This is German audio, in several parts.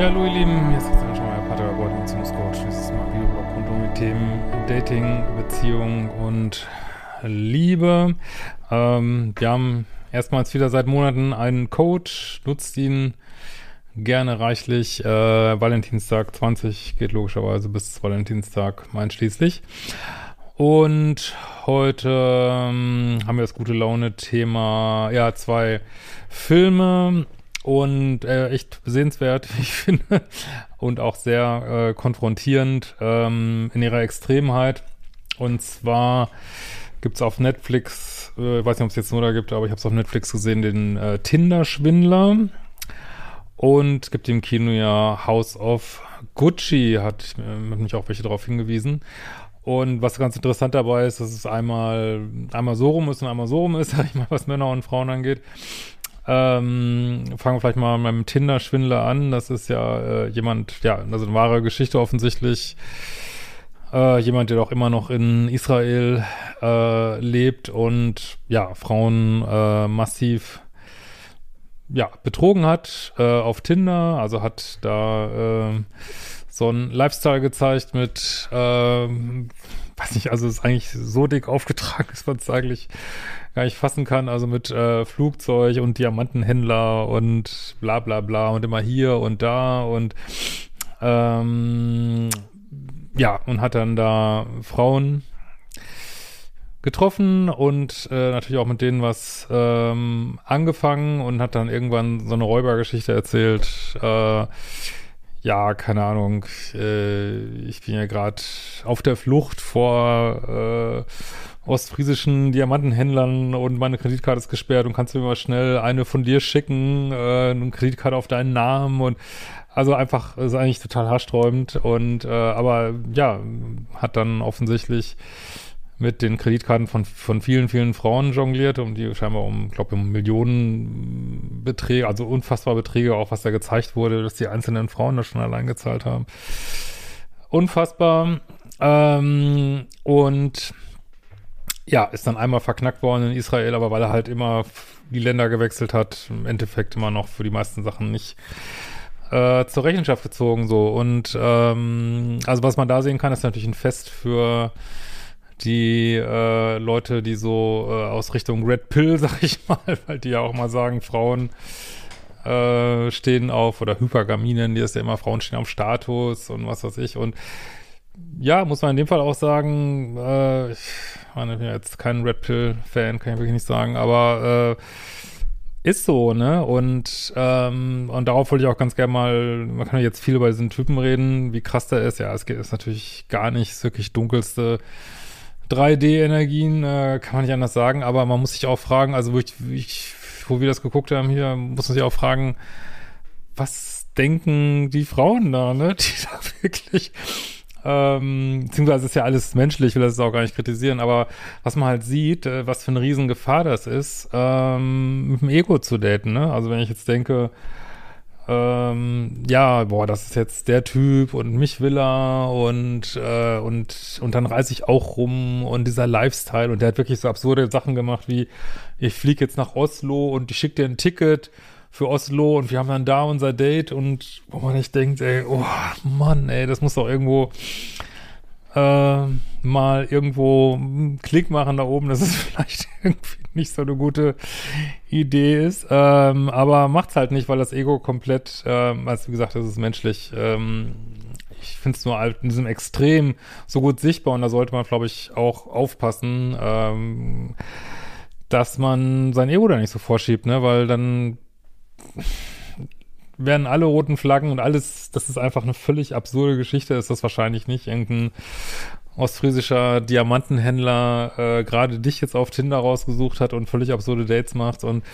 Ja, hallo ihr Lieben, hier ist Christian Schmeier, Paartherapeut und Beziehungscoach. Dieses Mal Videoblog rund um die Themen Dating, Beziehung und Liebe. Ähm, wir haben erstmals wieder seit Monaten einen Code, nutzt ihn gerne reichlich. Äh, Valentinstag 20 geht logischerweise bis Valentinstag einschließlich. Und heute ähm, haben wir das gute Laune-Thema, ja, zwei Filme und äh, echt sehenswert, ich finde, und auch sehr äh, konfrontierend ähm, in ihrer Extremheit. Und zwar gibt's auf Netflix, äh, weiß nicht, ob es jetzt nur da gibt, aber ich habe es auf Netflix gesehen, den äh, Tinder-Schwindler. Und gibt im Kino ja House of Gucci, hat, äh, hat mich auch welche darauf hingewiesen. Und was ganz interessant dabei ist, dass es einmal, einmal so rum ist und einmal so rum ist, sag ich mal, was Männer und Frauen angeht. Ähm, fangen wir vielleicht mal mit einem Tinder-Schwindler an. Das ist ja äh, jemand, ja, also eine wahre Geschichte offensichtlich. Äh, jemand, der doch immer noch in Israel äh, lebt und ja, Frauen äh, massiv ja, betrogen hat äh, auf Tinder, also hat da äh, so ein Lifestyle gezeigt mit, äh, weiß nicht, also ist eigentlich so dick aufgetragen, dass man es eigentlich gar nicht fassen kann, also mit äh, Flugzeug und Diamantenhändler und bla bla bla und immer hier und da und ähm, ja, und hat dann da Frauen getroffen und äh, natürlich auch mit denen was ähm, angefangen und hat dann irgendwann so eine Räubergeschichte erzählt. Äh, ja, keine Ahnung, äh, ich bin ja gerade auf der Flucht vor äh, ostfriesischen Diamantenhändlern und meine Kreditkarte ist gesperrt und kannst du mir mal schnell eine von dir schicken, äh, eine Kreditkarte auf deinen Namen und also einfach ist eigentlich total haarsträubend und äh, aber ja, hat dann offensichtlich mit den Kreditkarten von, von vielen, vielen Frauen jongliert, um die scheinbar um, glaube um Millionenbeträge, also unfassbar Beträge, auch was da gezeigt wurde, dass die einzelnen Frauen das schon allein gezahlt haben. Unfassbar. Ähm, und ja, ist dann einmal verknackt worden in Israel, aber weil er halt immer die Länder gewechselt hat, im Endeffekt immer noch für die meisten Sachen nicht äh, zur Rechenschaft gezogen so. Und ähm, also was man da sehen kann, ist natürlich ein Fest für die äh, Leute, die so äh, aus Richtung Red Pill, sag ich mal, weil die ja auch mal sagen, Frauen äh, stehen auf, oder Hypergaminen, die ist ja immer, Frauen stehen auf Status und was weiß ich. Und ja, muss man in dem Fall auch sagen, äh, ich meine, ich bin jetzt kein Red Pill-Fan, kann ich wirklich nicht sagen, aber äh, ist so, ne? Und, ähm, und darauf wollte ich auch ganz gerne mal, man kann ja jetzt viel über diesen Typen reden, wie krass der ist. Ja, es geht, ist natürlich gar nicht wirklich dunkelste 3D-Energien, äh, kann man nicht anders sagen, aber man muss sich auch fragen, also wo, ich, ich, wo wir das geguckt haben hier, muss man sich auch fragen, was denken die Frauen da, ne, die da wirklich, ähm, beziehungsweise ist ja alles menschlich, will das auch gar nicht kritisieren, aber was man halt sieht, äh, was für eine Riesengefahr das ist, ähm, mit dem Ego zu daten, ne, also wenn ich jetzt denke, ähm, ja, boah, das ist jetzt der Typ und mich will er und, äh, und, und dann reise ich auch rum und dieser Lifestyle und der hat wirklich so absurde Sachen gemacht wie, ich fliege jetzt nach Oslo und ich schicke dir ein Ticket für Oslo und wir haben dann da unser Date und wo man nicht denkt, ey, oh Mann, ey, das muss doch irgendwo äh, mal irgendwo einen Klick machen da oben, dass es vielleicht irgendwie nicht so eine gute Idee ist. Ähm, aber macht's halt nicht, weil das Ego komplett, ähm, als wie gesagt, das ist menschlich. Ähm, ich finde es nur halt in diesem Extrem so gut sichtbar und da sollte man, glaube ich, auch aufpassen, ähm, dass man sein Ego da nicht so vorschiebt, ne? Weil dann werden alle roten Flaggen und alles, das ist einfach eine völlig absurde Geschichte, ist das wahrscheinlich nicht. Irgendein ostfriesischer Diamantenhändler äh, gerade dich jetzt auf Tinder rausgesucht hat und völlig absurde Dates macht. Und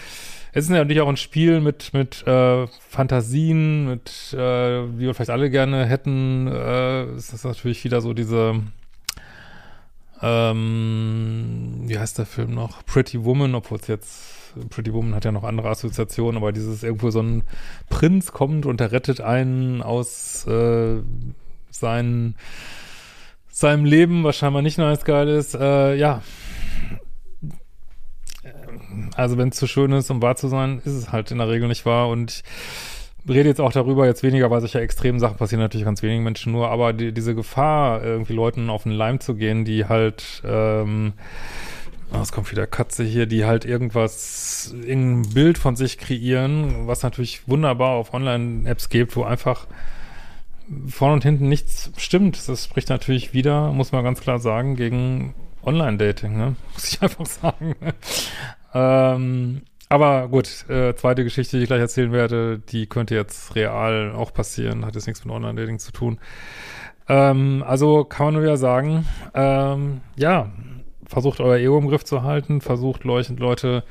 es ist natürlich auch ein Spiel mit, mit äh, Fantasien, mit, äh, die wir vielleicht alle gerne hätten. Äh, es ist natürlich wieder so diese ähm, wie heißt der Film noch? Pretty Woman, obwohl es jetzt Pretty Woman hat ja noch andere Assoziationen, aber dieses irgendwo so ein Prinz kommt und er rettet einen aus äh, seinen, seinem Leben, was scheinbar nicht nice geil ist. Äh, ja, also wenn es zu schön ist, um wahr zu sein, ist es halt in der Regel nicht wahr und rede jetzt auch darüber, jetzt weniger, weil solche extremen Sachen passieren natürlich ganz wenigen Menschen nur, aber die, diese Gefahr, irgendwie Leuten auf den Leim zu gehen, die halt, ähm, oh, es kommt wieder Katze hier, die halt irgendwas, irgendein Bild von sich kreieren, was natürlich wunderbar auf Online-Apps gibt, wo einfach vorne und hinten nichts stimmt. Das spricht natürlich wieder, muss man ganz klar sagen, gegen Online-Dating, ne? Muss ich einfach sagen. ähm, aber gut, äh, zweite Geschichte, die ich gleich erzählen werde, die könnte jetzt real auch passieren, hat jetzt nichts mit Online-Dating zu tun. Ähm, also kann man nur ja sagen, ähm, ja, versucht euer Ego im Griff zu halten, versucht Leute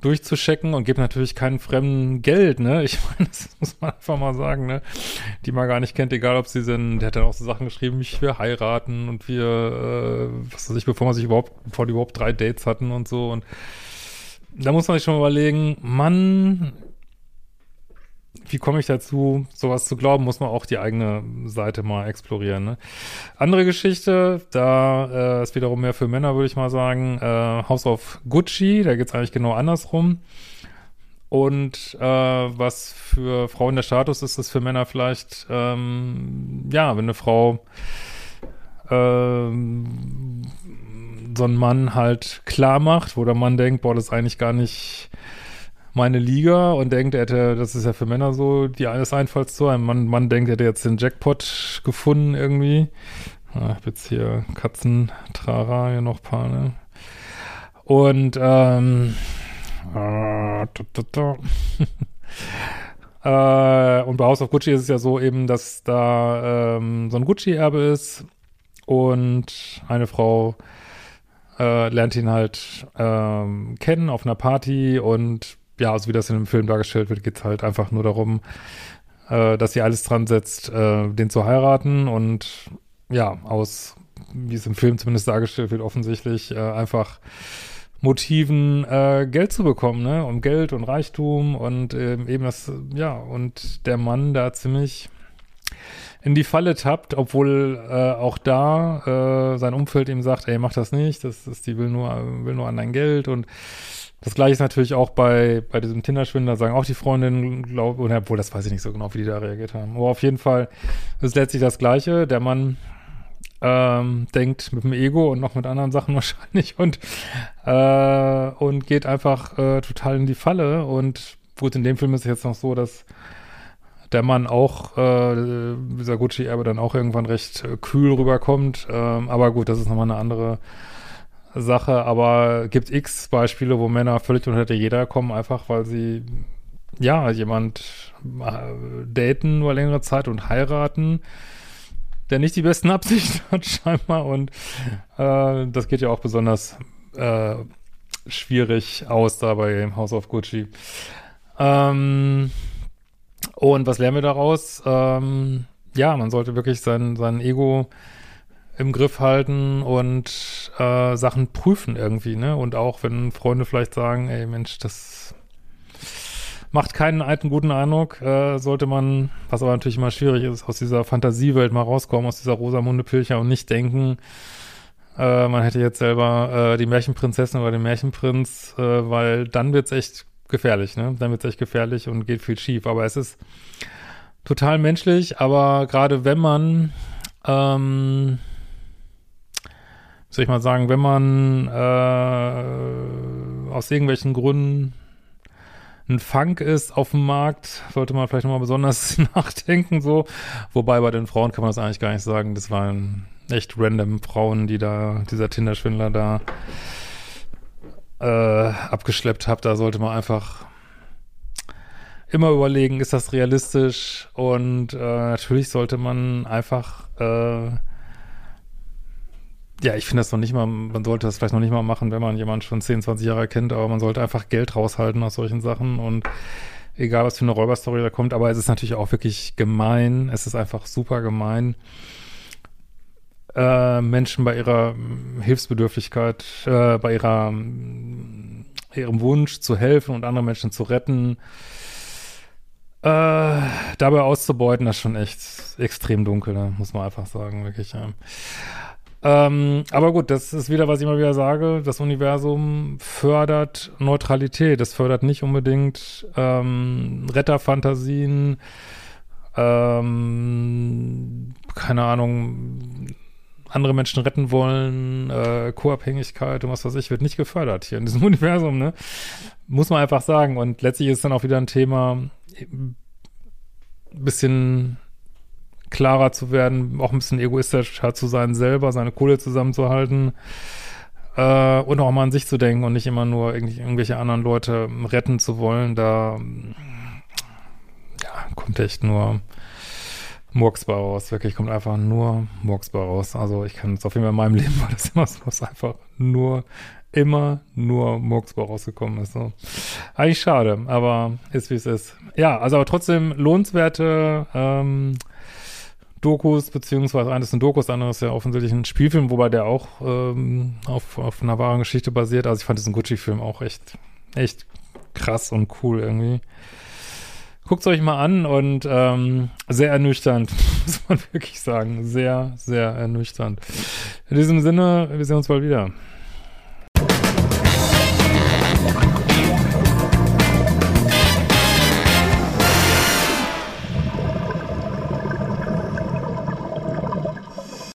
durchzuschecken und gebt natürlich keinen Fremden Geld, ne? Ich meine, das muss man einfach mal sagen, ne? Die man gar nicht kennt, egal ob sie sind, der hat dann auch so Sachen geschrieben, wie wir heiraten und wir, äh, was weiß ich, bevor man sich überhaupt, bevor die überhaupt drei Dates hatten und so und da muss man sich schon überlegen, Mann, wie komme ich dazu, sowas zu glauben, muss man auch die eigene Seite mal explorieren. Ne? Andere Geschichte, da äh, ist wiederum mehr für Männer, würde ich mal sagen, äh, House of Gucci, da geht's eigentlich genau andersrum. Und äh, was für Frauen der Status ist, ist für Männer vielleicht, ähm, ja, wenn eine Frau ähm, so ein Mann halt klar macht, wo der Mann denkt, boah, das ist eigentlich gar nicht meine Liga und denkt, er hätte, das ist ja für Männer so, die alles Einfallstor. Ein Mann, Mann denkt, er hätte jetzt den Jackpot gefunden irgendwie. Ah, ich hab jetzt hier Katzentrara, hier noch ein paar, ne? Und, ähm, äh, äh, und bei House of Gucci ist es ja so eben, dass da ähm, so ein Gucci-Erbe ist und eine Frau äh, lernt ihn halt ähm, kennen auf einer Party und ja, also wie das in dem Film dargestellt wird, geht es halt einfach nur darum, äh, dass sie alles dran setzt, äh, den zu heiraten und ja, aus, wie es im Film zumindest dargestellt wird, offensichtlich äh, einfach Motiven, äh, Geld zu bekommen, ne? Um Geld und Reichtum und ähm, eben das, ja, und der Mann da ziemlich in die Falle tappt, obwohl äh, auch da äh, sein Umfeld ihm sagt, ey, mach das nicht, das ist, die will nur, will nur an dein Geld und das gleiche ist natürlich auch bei, bei diesem Tinder-Schwindler, sagen auch die Freundinnen, glaube oder obwohl das weiß ich nicht so genau, wie die da reagiert haben. Aber auf jeden Fall ist letztlich das Gleiche. Der Mann ähm, denkt mit dem Ego und noch mit anderen Sachen wahrscheinlich und, äh, und geht einfach äh, total in die Falle. Und gut, in dem Film ist es jetzt noch so, dass der Mann auch, äh, dieser Gucci-Erbe dann auch irgendwann recht äh, kühl rüberkommt. Ähm, aber gut, das ist nochmal eine andere Sache. Aber gibt x Beispiele, wo Männer völlig unter der Jeder kommen, einfach weil sie, ja, jemand äh, daten nur längere Zeit und heiraten, der nicht die besten Absichten hat, scheinbar. Und äh, das geht ja auch besonders äh, schwierig aus da bei House of Gucci. Ähm, und was lernen wir daraus? Ähm, ja, man sollte wirklich sein, sein Ego im Griff halten und äh, Sachen prüfen irgendwie, ne? Und auch wenn Freunde vielleicht sagen, ey Mensch, das macht keinen alten guten Eindruck, äh, sollte man, was aber natürlich immer schwierig ist, aus dieser Fantasiewelt mal rauskommen, aus dieser Rosamunde Pilcher und nicht denken, äh, man hätte jetzt selber äh, die Märchenprinzessin oder den Märchenprinz, äh, weil dann wird's echt gefährlich, ne? Dann wird es echt gefährlich und geht viel schief. Aber es ist total menschlich, aber gerade wenn man, ähm, soll ich mal sagen, wenn man äh, aus irgendwelchen Gründen ein Funk ist auf dem Markt, sollte man vielleicht nochmal besonders nachdenken, so. Wobei bei den Frauen kann man das eigentlich gar nicht sagen. Das waren echt random Frauen, die da, dieser Tinder-Schwindler da äh, abgeschleppt habe, da sollte man einfach immer überlegen, ist das realistisch? Und äh, natürlich sollte man einfach, äh, ja, ich finde das noch nicht mal, man sollte das vielleicht noch nicht mal machen, wenn man jemanden schon 10, 20 Jahre kennt, aber man sollte einfach Geld raushalten aus solchen Sachen und egal, was für eine Räuberstory da kommt, aber es ist natürlich auch wirklich gemein, es ist einfach super gemein äh, Menschen bei ihrer Hilfsbedürftigkeit, äh, bei ihrer, ihrem Wunsch zu helfen und andere Menschen zu retten, äh, dabei auszubeuten, das ist schon echt extrem dunkel, da muss man einfach sagen, wirklich. Ja. Ähm, aber gut, das ist wieder, was ich immer wieder sage. Das Universum fördert Neutralität. Es fördert nicht unbedingt ähm, Retterfantasien, ähm, keine Ahnung, andere Menschen retten wollen, äh, Co-Abhängigkeit und was weiß ich, wird nicht gefördert hier in diesem Universum, ne? Muss man einfach sagen. Und letztlich ist dann auch wieder ein Thema, ein bisschen klarer zu werden, auch ein bisschen egoistischer zu sein selber, seine Kohle zusammenzuhalten äh, und auch mal an sich zu denken und nicht immer nur irgendwelche anderen Leute retten zu wollen. Da ja, kommt echt nur Murksbar raus. Wirklich kommt einfach nur Murksbar raus. Also ich kann es auf jeden Fall in meinem Leben war das immer so, dass einfach nur immer nur Murksbar rausgekommen ist. So. Eigentlich schade, aber ist wie es ist. Ja, also aber trotzdem lohnenswerte ähm, Dokus, beziehungsweise eines sind Dokus, anderes ist ja offensichtlich ein Spielfilm, wobei der auch ähm, auf, auf einer wahren Geschichte basiert. Also ich fand diesen Gucci-Film auch echt, echt krass und cool irgendwie. Guckt euch mal an und ähm, sehr ernüchternd, muss man wirklich sagen. Sehr, sehr ernüchternd. In diesem Sinne, wir sehen uns bald wieder.